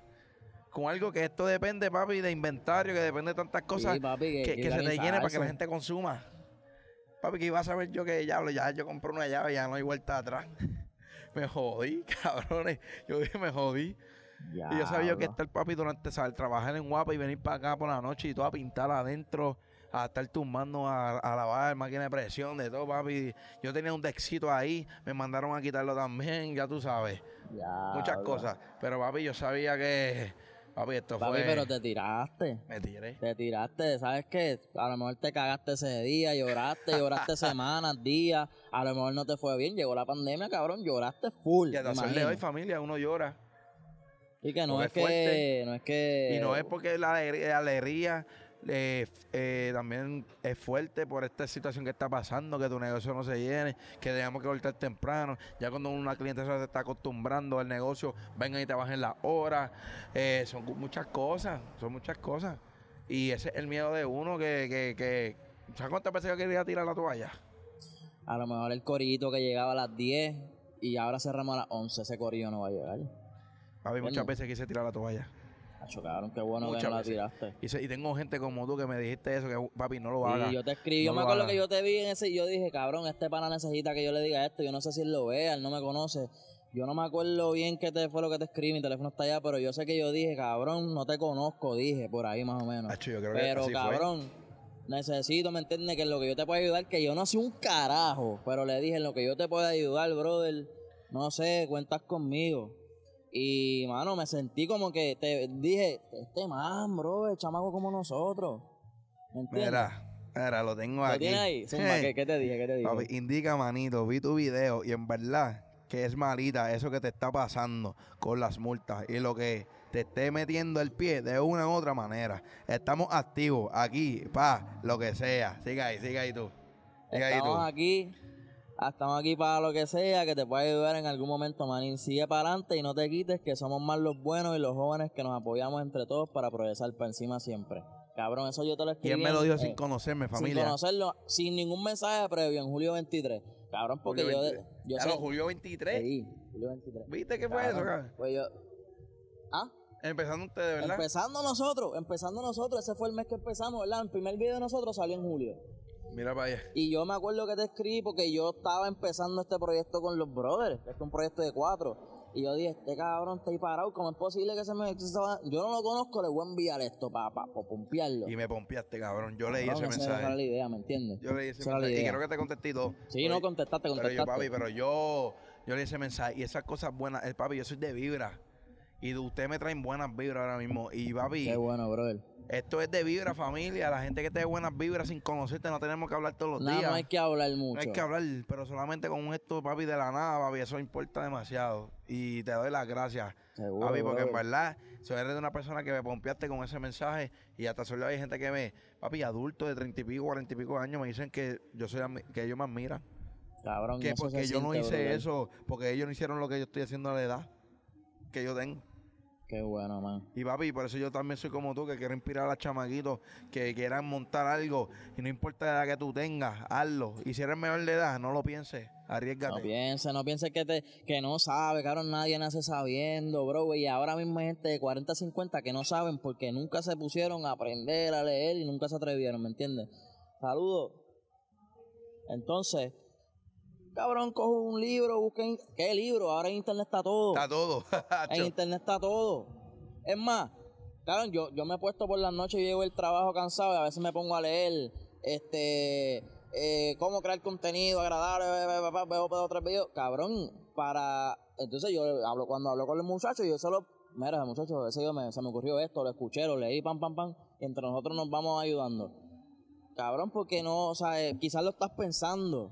Speaker 2: con algo que esto depende, papi, de inventario, que depende de tantas cosas.
Speaker 1: Sí, papi, que,
Speaker 2: que,
Speaker 1: que
Speaker 2: que se te llene para que la gente consuma. Papi, que iba a saber yo que ya, ya yo compré una llave, ya no hay vuelta atrás. me jodí, cabrones. Yo dije, me jodí. Y yo sabía que
Speaker 1: Diablo.
Speaker 2: estar papi durante saber, trabajar en guapa y venir para acá por la noche y todo a pintar adentro, a estar tumbando a, a lavar, máquina de presión, de todo, papi. Yo tenía un dexito ahí, me mandaron a quitarlo también, ya tú sabes. Muchas cosas. Pero papi, yo sabía que, papi, esto
Speaker 1: Papi,
Speaker 2: fue.
Speaker 1: pero te tiraste.
Speaker 2: Me tiré.
Speaker 1: Te tiraste, ¿sabes qué? A lo mejor te cagaste ese día, lloraste, lloraste semanas, días. A lo mejor no te fue bien, llegó la pandemia, cabrón, lloraste full.
Speaker 2: Y sol de hoy, familia, uno llora.
Speaker 1: Y que no es
Speaker 2: es
Speaker 1: que, no es que...
Speaker 2: Y no es porque la alegría, la alegría eh, eh, también es fuerte por esta situación que está pasando, que tu negocio no se llene, que tenemos que voltar temprano. Ya cuando una cliente se está acostumbrando al negocio, vengan y te bajen las horas. Eh, son muchas cosas, son muchas cosas. Y ese es el miedo de uno que... que, que ¿Sabes cuántas veces yo quería tirar la toalla?
Speaker 1: A lo mejor el corito que llegaba a las 10 y ahora cerramos a las 11, ese corillo no va a llegar.
Speaker 2: Papi, muchas
Speaker 1: Bueno.
Speaker 2: veces quise tirar la toalla.
Speaker 1: Acho, cabrón, qué bueno que
Speaker 2: Muchas
Speaker 1: no la tiraste.
Speaker 2: Y, se- y tengo gente como tú que me dijiste eso, que papi, no lo hagas.
Speaker 1: Y yo te escribí,
Speaker 2: No
Speaker 1: yo me acuerdo que yo te vi en ese y yo dije, cabrón, este pana necesita que yo le diga esto. Yo no sé si él lo vea, él no me conoce. Yo no me acuerdo bien qué te fue lo que te escribí, mi teléfono está allá, pero yo sé que yo dije, cabrón, no te conozco, dije, por ahí más o menos.
Speaker 2: Acho, yo creo que
Speaker 1: Pero
Speaker 2: fue.
Speaker 1: cabrón, necesito, ¿me entiendes? Que en lo que yo te puedo ayudar, que yo no soy un carajo, pero le dije, en lo que yo te puedo ayudar, brother, no sé, cuentas conmigo. Y, mano, me sentí como que te dije, este man, bro, el chamaco como nosotros. ¿Me entiendes?
Speaker 2: Mira, mira, lo tengo
Speaker 1: ¿Lo
Speaker 2: aquí.
Speaker 1: tienes ahí? Zumba, ¿qué, qué te dije? ¿Qué te dije?
Speaker 2: Papi, indica, manito, vi tu video y en verdad que es malita eso que te está pasando con las multas y lo que te esté metiendo el pie de una u otra manera. Estamos activos aquí, pa, lo que sea. Siga ahí, siga ahí tú. Siga ahí tú.
Speaker 1: Estamos aquí, estamos aquí para lo que sea, que te pueda ayudar en algún momento, manín. Sigue para adelante y no te quites, que somos más los buenos y los jóvenes que nos apoyamos entre todos para progresar para encima siempre. Cabrón, eso yo te lo escribí.
Speaker 2: ¿Quién me lo dijo
Speaker 1: eh,
Speaker 2: sin conocerme,
Speaker 1: Sin
Speaker 2: familia?
Speaker 1: conocerlo, sin ningún mensaje previo en julio 23. Cabrón, porque
Speaker 2: Julio
Speaker 1: yo,
Speaker 2: 23.
Speaker 1: yo sé.
Speaker 2: Julio 23.
Speaker 1: Sí, Julio 23.
Speaker 2: ¿Viste qué fue eso,
Speaker 1: cabrón? Pues yo. ¿Ah?
Speaker 2: Empezando ustedes, ¿verdad?
Speaker 1: Empezando nosotros, empezando nosotros, ese fue el mes que empezamos, ¿verdad? El primer video de nosotros salió en julio.
Speaker 2: Mira para allá.
Speaker 1: Y yo me acuerdo que te escribí porque yo estaba empezando este proyecto con los brothers. Este es un proyecto de cuatro. Y yo dije, este cabrón está ahí parado. ¿Cómo es posible que se me... Yo no lo conozco, le voy a enviar esto para pa, pa pompearlo.
Speaker 2: Y me pompeaste, cabrón. Yo leí ese
Speaker 1: esa era la
Speaker 2: mensaje.
Speaker 1: idea, ¿me entiendes?
Speaker 2: Yo leí ese mensaje. Y creo que te contesté todo.
Speaker 1: Sí,
Speaker 2: Pero-
Speaker 1: no, contestaste,
Speaker 2: Pero
Speaker 1: contestaste.
Speaker 2: yo, papi, pero yo, yo leí ese mensaje y esas cosas buenas, el papi, yo soy de vibra. Y de ustedes me traen buenas vibras ahora mismo. Y papi,
Speaker 1: Qué bueno, brother.
Speaker 2: esto es de vibra, familia. La gente que te dé buenas vibras sin conocerte, no tenemos que hablar todos los
Speaker 1: Nada,
Speaker 2: días.
Speaker 1: no hay que hablar
Speaker 2: No
Speaker 1: mucho.
Speaker 2: hay que hablar, pero solamente con un esto, papi, de la nada, papi, eso importa demasiado. Y te doy las gracias,
Speaker 1: Seguro,
Speaker 2: papi, porque en
Speaker 1: brother.
Speaker 2: verdad, si eres de una persona que me pompeaste con ese mensaje y hasta solo hay gente que me, papi, adultos de treinta y pico, cuarenta y pico años, me dicen que yo soy, que ellos me admiran.
Speaker 1: Cabrón,
Speaker 2: Que porque yo no hice
Speaker 1: brother.
Speaker 2: eso, porque ellos no hicieron lo que yo estoy haciendo a la edad que yo tengo.
Speaker 1: Qué bueno, man.
Speaker 2: Y papi, por eso yo también soy como tú, que quiero inspirar a los chamaquitos que quieran montar algo. Y no importa la edad que tú tengas, hazlo. Y si eres menor de edad, no lo pienses, arriesgate.
Speaker 1: No pienses, no pienses que, te, que no sabe, cabrón, nadie nace sabiendo, bro. Y ahora mismo hay gente de 40, 50 que no saben porque nunca se pusieron a aprender a leer y nunca se atrevieron, ¿me entiendes? Saludos. Entonces, cabrón, cojo un libro, busquen. ¿Qué libro? Ahora en internet está todo.
Speaker 2: Está todo.
Speaker 1: En internet está todo. Es más, cabrón, yo, yo me he puesto por las noches y llego el trabajo cansado y a veces me pongo a leer este eh, cómo crear contenido agradable, ve- ve- ve- veo dos o tres videos, cabrón, para entonces yo hablo cuando hablo con los muchachos, yo solo, mira muchachos, ese me, se me ocurrió esto, lo escuché, lo leí, pam, pam, pam, y entre nosotros nos vamos ayudando. Cabrón, porque no, o sea, eh, quizás lo estás pensando,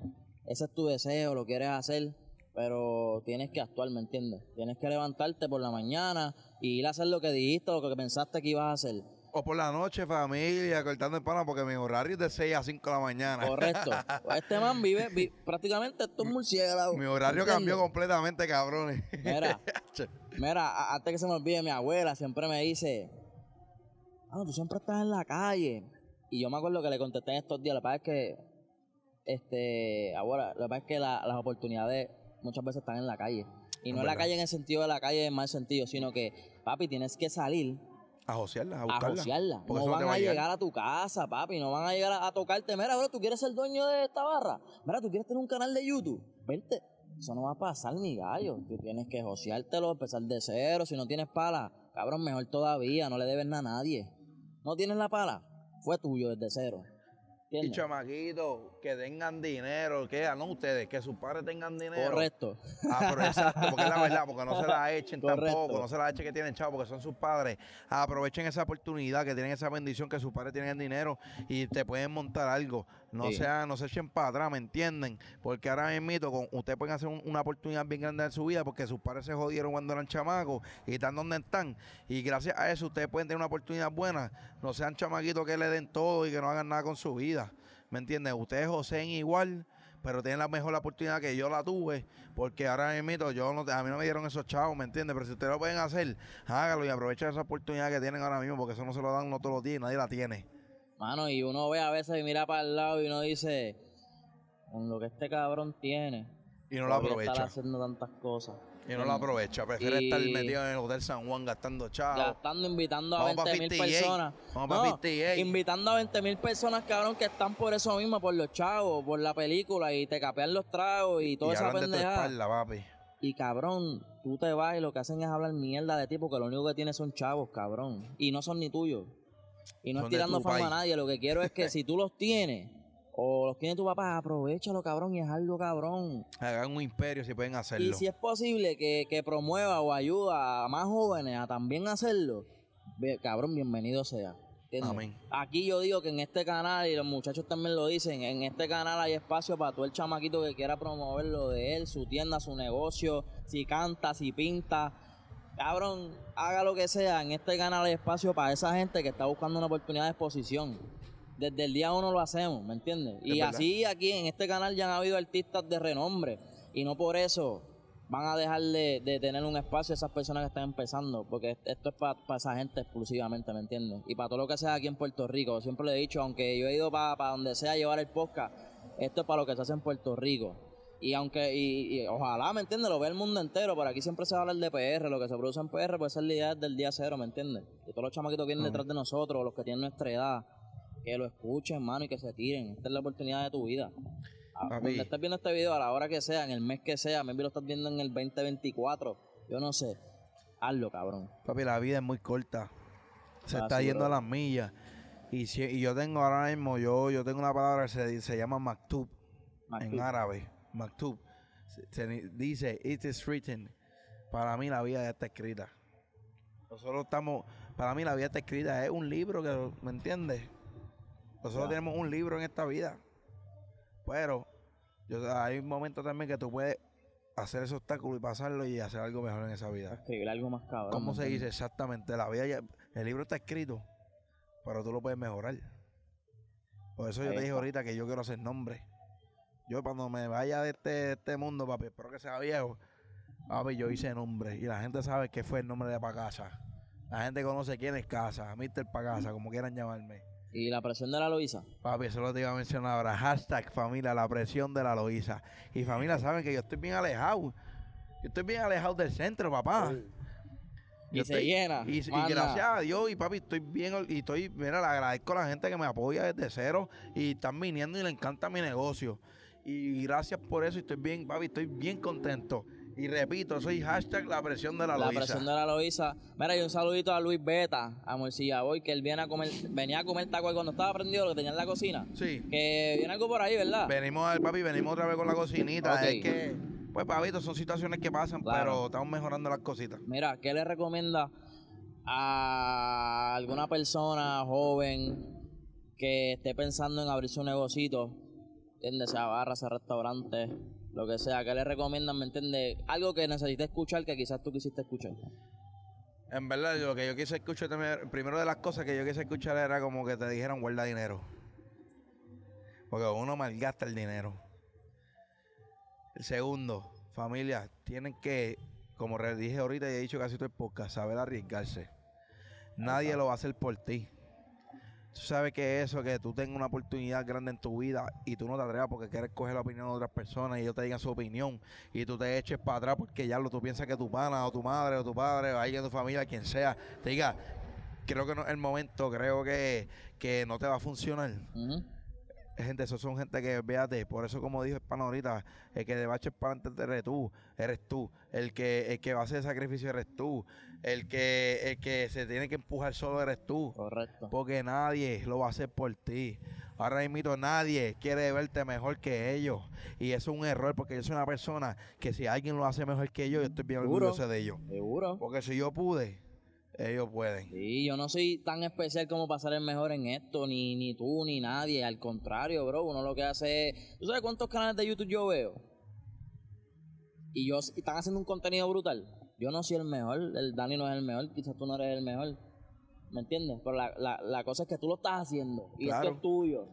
Speaker 1: ese es tu deseo, lo quieres hacer, pero tienes que actuar, ¿me entiendes? Tienes que levantarte por la mañana y ir a hacer lo que dijiste, lo que pensaste que ibas a hacer.
Speaker 2: O por la noche, familia, cortando el pana, porque mi horario es de 6 a 5 de la mañana.
Speaker 1: Correcto. Este man vive, vi- prácticamente esto es murciélago.
Speaker 2: Mi horario
Speaker 1: ¿entiendes?
Speaker 2: cambió completamente, cabrones.
Speaker 1: Mira, mira, antes que se me olvide, mi abuela siempre me dice, ah, tú siempre estás en la calle. Y yo me acuerdo que le contesté en estos días, que pasa es que, este, abuela, lo que pasa es que la- las oportunidades muchas veces están en la calle. Y no en la calle en el sentido de la calle en mal sentido, sino que, papi, tienes que salir
Speaker 2: A josearla, a
Speaker 1: a
Speaker 2: buscarla.
Speaker 1: josearla.
Speaker 2: Porque
Speaker 1: No van
Speaker 2: va
Speaker 1: a
Speaker 2: a llegar.
Speaker 1: llegar a tu casa, papi. No van a llegar a, a tocarte. Mira, bro, tú quieres ser dueño de esta barra. Mira, tú quieres tener un canal de YouTube. Vente. Eso no va a pasar ni gallo. Tú tienes que joseártelo, empezar de cero. Si no tienes pala, cabrón, mejor todavía. No le debes nada a nadie. No tienes la pala. Fue tuyo desde cero.
Speaker 2: Y
Speaker 1: ¿Entiendes?
Speaker 2: chamaquitos que tengan dinero, que no ustedes, que sus padres tengan dinero.
Speaker 1: Correcto.
Speaker 2: Ah, pero exacto, porque es la verdad, porque no se la echen
Speaker 1: Correcto.
Speaker 2: tampoco, no se la echen que tienen chavo, porque son sus padres. Aprovechen esa oportunidad, que tienen esa bendición, que sus padres tienen el dinero y te pueden montar algo. No
Speaker 1: Sí.
Speaker 2: sean, no se echen para atrás, ¿me entienden? Porque ahora mismo con ustedes pueden hacer un- una oportunidad bien grande en su vida porque sus padres se jodieron cuando eran chamacos y están donde están. Y gracias a eso ustedes pueden tener una oportunidad buena. No sean chamaquitos que le den todo y que no hagan nada con su vida. ¿Me entienden? Ustedes joseen igual pero tienen la mejor oportunidad que yo la tuve, porque ahora mismo yo no, a mí no me dieron esos chavos, ¿me entiendes? Pero si ustedes lo pueden hacer, hágalo y aprovechen esa oportunidad que tienen ahora mismo, porque eso no se lo dan no todos los días y nadie la tiene.
Speaker 1: Mano, y uno ve a veces y mira para el lado y uno dice, con lo que este cabrón tiene.
Speaker 2: Y no la
Speaker 1: podría estar
Speaker 2: aprovecha.
Speaker 1: haciendo tantas cosas.
Speaker 2: Y no la aprovecha. Prefiere
Speaker 1: Y-
Speaker 2: estar metido en el Hotel San Juan gastando chavos.
Speaker 1: Gastando, invitando a
Speaker 2: Vamos pa'
Speaker 1: 20 mil
Speaker 2: 58.
Speaker 1: personas.
Speaker 2: Vamos
Speaker 1: No,
Speaker 2: 58.
Speaker 1: invitando a 20 mil personas, cabrón, que están por eso mismo, por los chavos, por la película, y te capean los tragos y toda
Speaker 2: y
Speaker 1: esa
Speaker 2: hablan de tu
Speaker 1: pendejada.
Speaker 2: espalda, papi.
Speaker 1: Y cabrón, tú te vas y lo que hacen es hablar mierda de ti porque lo único que tienes son chavos, cabrón. Y no son ni tuyos. Y no
Speaker 2: Son
Speaker 1: es
Speaker 2: de
Speaker 1: tirando
Speaker 2: tu
Speaker 1: fama a
Speaker 2: país.
Speaker 1: nadie. Lo que quiero es que si tú los tienes o los tiene tu papá, aprovechalo, cabrón, y algo cabrón.
Speaker 2: Hagan un imperio si pueden hacerlo.
Speaker 1: Y si es posible que, que promueva o ayuda a más jóvenes a también hacerlo, ve- cabrón, bienvenido sea. ¿entiendes?
Speaker 2: Amén.
Speaker 1: Aquí yo digo que en este canal, y los muchachos también lo dicen, en este canal hay espacio para todo el chamaquito que quiera promover lo de él, su tienda, su negocio, si canta, si pinta. Cabrón, haga lo que sea, en este canal hay espacio para esa gente que está buscando una oportunidad de exposición. Desde el día uno lo hacemos, ¿me entiendes? Y
Speaker 2: verdad.
Speaker 1: así aquí en este canal ya han habido artistas de renombre y no por eso van a dejar de, de tener un espacio a esas personas que están empezando, porque esto es para esa gente exclusivamente, ¿me entiendes? Y para todo lo que sea aquí en Puerto Rico, siempre le he dicho, aunque yo he ido para donde sea a llevar el podcast, esto es para lo que se hace en Puerto Rico. Y aunque, y, y ojalá, ¿me entiendes? Lo ve el mundo entero, pero aquí siempre se va a hablar de PR, lo que se produce en PR puede ser la idea del día cero, ¿me entiendes? Y todos los chamaquitos que vienen detrás de nosotros, los que tienen nuestra edad, que lo escuchen, mano, y que se tiren. Esta es la oportunidad de tu vida. A-
Speaker 2: Papi.
Speaker 1: Donde estés viendo este video, a la hora que sea, en el mes que sea, maybe lo estás viendo en el 2024, yo no sé. Hazlo, cabrón.
Speaker 2: Papi, la vida es muy corta. Se
Speaker 1: Ah,
Speaker 2: está
Speaker 1: sí,
Speaker 2: yendo
Speaker 1: bro.
Speaker 2: a las millas. Y, si- y yo tengo ahora mismo, yo, yo tengo una palabra que se, se llama maktub en árabe. Maktub. Dice, it is written. Para mí la vida ya está escrita. Nosotros estamos, para mí la vida está escrita. Es un libro que, ¿me entiendes? Nosotros tenemos un libro en esta vida. Pero yo, hay un momento también que tú puedes hacer ese obstáculo y pasarlo y hacer algo mejor en esa vida.
Speaker 1: Escribir algo más cabrón.
Speaker 2: ¿Cómo
Speaker 1: ¿me
Speaker 2: se dice exactamente? La vida ya- el libro está escrito, pero tú lo puedes mejorar. Por eso yo te dije
Speaker 1: está.
Speaker 2: ahorita que yo quiero hacer nombre. Yo cuando me vaya de este, de este mundo, papi, espero que sea viejo. Papi, yo hice nombre y la gente sabe que fue el nombre de Pacasa. La gente conoce quién es Casa, Mr. Pacasa, como quieran llamarme.
Speaker 1: Y la presión de la Loisa.
Speaker 2: Papi, eso lo te iba a mencionar ahora. Hashtag familia, la presión de la Loíza. Y familia, saben que yo estoy bien alejado. Yo estoy bien alejado del centro, papá.
Speaker 1: Y se llena.
Speaker 2: Y, y gracias a Dios, y papi, estoy bien, y estoy, mira, le agradezco a la gente que me apoya desde cero y están viniendo y le encanta mi negocio. Y gracias por eso, y estoy bien, papi, estoy bien contento. Y repito, soy hashtag la presión de la,
Speaker 1: La
Speaker 2: Loíza.
Speaker 1: presión de la Loisa. Mira, y un saludito a Luis Beta, a Morcilla Boy, que él viene a comer, venía a comer taco cuando estaba prendido lo que tenía en la cocina.
Speaker 2: Sí.
Speaker 1: Que viene algo por ahí, ¿verdad?
Speaker 2: Venimos al papi, venimos otra vez con la cocinita. Es que, pues, papito, son situaciones que pasan,
Speaker 1: Claro.
Speaker 2: pero estamos mejorando las cositas.
Speaker 1: Mira, ¿qué le recomienda a alguna persona joven que esté pensando en abrir su negocito? ¿Entiendes? Sea barra, sea restaurante, lo que sea. ¿Qué le recomiendan? ¿Me entiendes? Algo que necesite escuchar que quizás tú quisiste escuchar.
Speaker 2: En verdad, lo que yo quise escuchar también, primero de las cosas que yo quise escuchar era como que te dijeran guarda dinero. Porque uno malgasta el dinero. El segundo, familia, tienen que, como dije ahorita y he dicho casi todo el podcast, saber arriesgarse. Nadie lo va a hacer por ti. Tú sabes que eso, que tú tengas una oportunidad grande en tu vida y tú no te atrevas porque quieres coger la opinión de otras personas y ellos te digan su opinión y tú te eches para atrás porque ya lo tú piensas que tu pana o tu madre o tu padre o alguien de tu familia, quien sea, te diga, creo que no es el momento, creo que, que no te va a funcionar. Gente, esos son gente que, véate, por eso como dijo pana ahorita, el que a echar para adelante eres tú, eres tú. El que, el que va a hacer sacrificio eres tú. El que, el que se tiene que empujar solo eres tú.
Speaker 1: Correcto.
Speaker 2: Porque nadie lo va a hacer por ti. Ahora mismo nadie quiere verte mejor que ellos. Y eso es un error porque yo soy una persona que si alguien lo hace mejor que yo, yo estoy bien orgulloso de ellos.
Speaker 1: Seguro.
Speaker 2: Porque si yo pude, ellos pueden.
Speaker 1: Sí, yo no soy tan especial como para ser el mejor en esto, ni, ni tú, ni nadie. Al contrario, bro, uno lo que hace es... ¿Tú sabes cuántos canales de YouTube yo veo? Y yo y están haciendo un contenido brutal. Yo no soy el mejor, el Dani no es el mejor, quizás tú no eres el mejor. ¿Me entiendes? Pero la, la, la cosa es que tú lo estás haciendo y
Speaker 2: Claro.
Speaker 1: esto es tuyo.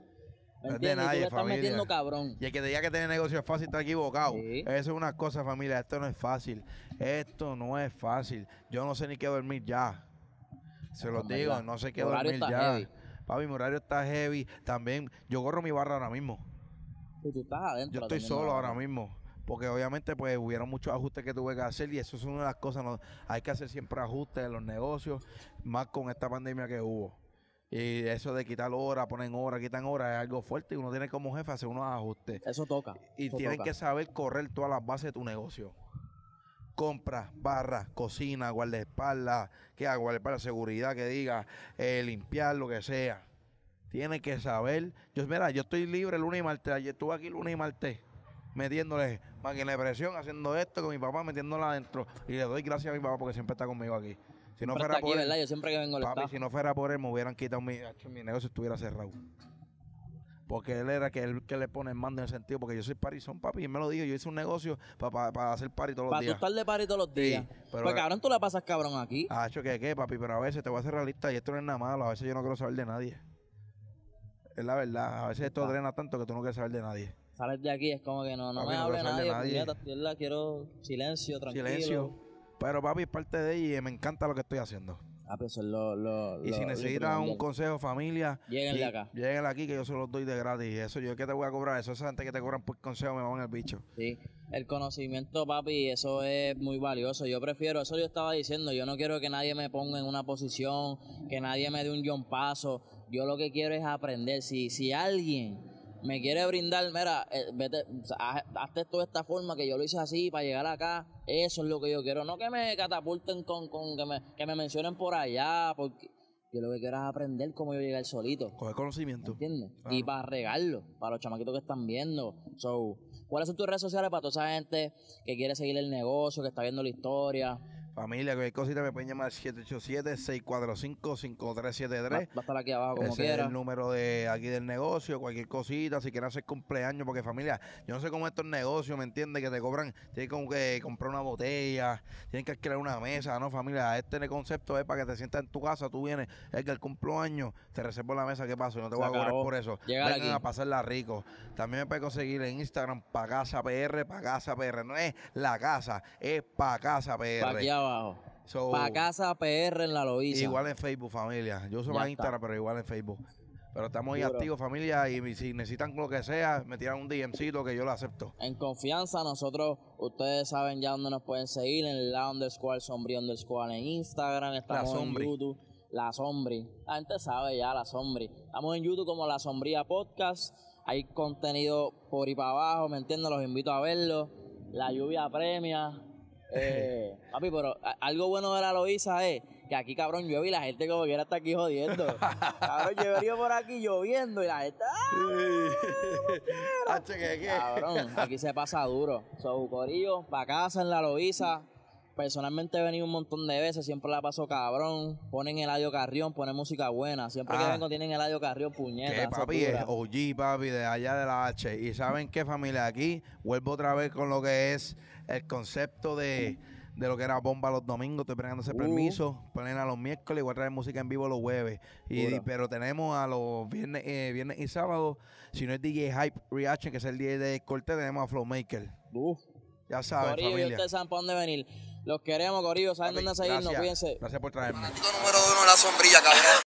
Speaker 1: ¿Me
Speaker 2: No es de
Speaker 1: tú
Speaker 2: nadie,
Speaker 1: estás
Speaker 2: familia.
Speaker 1: metiendo cabrón.
Speaker 2: Y el que te diga que tener negocio es fácil está equivocado.
Speaker 1: Sí.
Speaker 2: Eso es una cosa, familia. Esto no es fácil. Esto no es fácil. Yo no sé ni qué dormir ya. Se los digo,
Speaker 1: verdad.
Speaker 2: no sé qué dormir ya.
Speaker 1: heavy.
Speaker 2: Papi, mi horario está heavy. También, yo corro mi barra ahora mismo.
Speaker 1: Y tú estás adentro.
Speaker 2: Yo estoy solo ahora mismo. Porque obviamente pues hubieron muchos ajustes que tuve que hacer y eso es una de las cosas. no- hay que hacer siempre ajustes en los negocios, más con esta pandemia que hubo. Y eso de quitar horas, ponen horas, quitan horas, es algo fuerte y uno tiene como jefe hacer unos ajustes.
Speaker 1: Eso toca.
Speaker 2: Y
Speaker 1: eso
Speaker 2: tienes
Speaker 1: toca.
Speaker 2: que saber correr todas las bases de tu negocio. Compra, barra, cocina, guardaespaldas, que haga guardaespaldas, seguridad, que diga, eh, limpiar, lo que sea. Tienes que saber. Yo, mira, yo estoy libre lunes y martes. Ayer estuve aquí lunes y martes, metiéndole máquina de presión, haciendo esto con mi papá, metiéndola adentro. Y le doy gracias a mi papá porque siempre está conmigo aquí. Si no fuera
Speaker 1: aquí,
Speaker 2: por él,
Speaker 1: ¿verdad? Yo siempre que vengo le
Speaker 2: Papi, si no fuera por él, me hubieran quitado mi, mi negocio, estuviera cerrado. Porque él era que él que le pone el mando en el sentido, porque yo soy parizón, papi, y él me lo dijo, yo hice un negocio para hacer party todos los
Speaker 1: Para tú
Speaker 2: días.
Speaker 1: estar de party todos los
Speaker 2: Sí,
Speaker 1: días.
Speaker 2: pero-
Speaker 1: pues cabrón, tú la pasas cabrón aquí.
Speaker 2: Ah, hecho que qué, papi, pero a veces te voy a hacer realista y esto no es nada malo, a veces yo no quiero saber de nadie. Es la verdad, a veces esto drena tanto que tú no quieres saber de nadie.
Speaker 1: Sales de aquí, es como que no, no
Speaker 2: Papi,
Speaker 1: me
Speaker 2: no
Speaker 1: hable
Speaker 2: saber de
Speaker 1: nadie,
Speaker 2: nadie.
Speaker 1: puñeta, quiero silencio, tranquilo.
Speaker 2: Silencio. Pero papi, es parte de ella y me encanta lo que estoy haciendo.
Speaker 1: Ah, pero eso es lo, lo-
Speaker 2: Y
Speaker 1: lo-
Speaker 2: si necesitan un consejo, familia,
Speaker 1: Lléguenle acá.
Speaker 2: lléguenle aquí que yo se los doy de gratis. Eso yo que te voy a cobrar, eso esa gente que te cobran por consejo me van el bicho.
Speaker 1: Sí, el conocimiento, papi, eso es muy valioso. Yo prefiero, eso yo estaba diciendo, yo no quiero que nadie me ponga en una posición, que nadie me dé un John paso. Yo lo que quiero es aprender. Si, si alguien me quiere brindar, mira, eh, vete, hazte esto de esta forma, que yo lo hice así para llegar acá, eso es lo que yo quiero. No que me catapulten con, con que, me, que me mencionen por allá, porque yo lo que quiero es aprender cómo yo llegar solito.
Speaker 2: Coger conocimiento.
Speaker 1: ¿Entiendes?
Speaker 2: Claro.
Speaker 1: Y para regarlo, para los chamaquitos que están viendo. So, ¿cuáles son tus redes sociales para toda esa gente que quiere seguir el negocio, que está viendo la historia?
Speaker 2: Familia, cualquier cosita me pueden llamar 787-645-5373.
Speaker 1: Va, va a estar aquí abajo como
Speaker 2: Ese es el número de aquí del negocio, cualquier cosita, si quieren hacer cumpleaños, porque familia, yo no sé cómo estos negocios, ¿me entiendes? Que te cobran, tienes como que comprar una botella, tienes que alquilar una mesa, ¿no, familia? Este concepto es para que te sientas en tu casa, tú vienes, es que el cumpleaños, te reservo la mesa, ¿qué pasa? No te
Speaker 1: Se
Speaker 2: voy a cobrar por eso.
Speaker 1: Llegar
Speaker 2: Vengan
Speaker 1: aquí.
Speaker 2: a pasarla rico. También me puedes conseguir en Instagram, pa' casa PR, pa' casa PR. No es la casa, es pa' casa PR.
Speaker 1: Aquí abajo.
Speaker 2: So,
Speaker 1: Para casa PR en la Loíza.
Speaker 2: Igual en Facebook, familia. Yo uso
Speaker 1: Ya
Speaker 2: más. Instagram, pero igual en Facebook. Pero estamos ahí
Speaker 1: Duro.
Speaker 2: activos, familia, y si necesitan lo que sea, me tiran un DMcito que yo lo acepto.
Speaker 1: En confianza, nosotros, ustedes saben ya dónde nos pueden seguir, en la underscore sombrí underscore en Instagram, estamos en
Speaker 2: Sombrí.
Speaker 1: YouTube, La Sombri. La gente sabe ya, La Sombri. Estamos en YouTube como La Sombría Podcast, hay contenido por y para abajo, ¿me entiendes? Los invito a verlo. La lluvia premia. Eh, papi, pero algo bueno de la Loíza es que aquí, cabrón, llueve y la gente como quiera está aquí jodiendo. cabrón, venido por aquí lloviendo y la gente... ¡ah! Cabrón, aquí se pasa duro. So, Corillo, pa' casa en la Loiza. Personalmente he venido un montón de veces, siempre la paso cabrón. Ponen Eladio Carrión, ponen música buena. Siempre que
Speaker 2: Ah.
Speaker 1: vengo tienen Eladio Carrión, puñeta. Esa
Speaker 2: papi es OG, papi, de allá de la H. Y saben qué, familia, aquí vuelvo otra vez con lo que es el concepto de, de lo que era bomba los domingos. Estoy pegando ese
Speaker 1: Uh.
Speaker 2: permiso. Ponen a los miércoles, voy a traer música en vivo los jueves. Y, pero tenemos a los viernes, eh, viernes y sábados. Si no es DJ Hype Reaction, que es el DJ de Corte, tenemos a Flowmaker.
Speaker 1: Uf.
Speaker 2: Ya saben,
Speaker 1: Corillo, y
Speaker 2: familia.
Speaker 1: ustedes saben para dónde venir. Los queremos, Corillo. Saben dónde seguirnos.
Speaker 2: gracias.
Speaker 1: Cuídense.
Speaker 2: Gracias por traerme.
Speaker 3: Fanático número uno de la sombrilla, cabrón.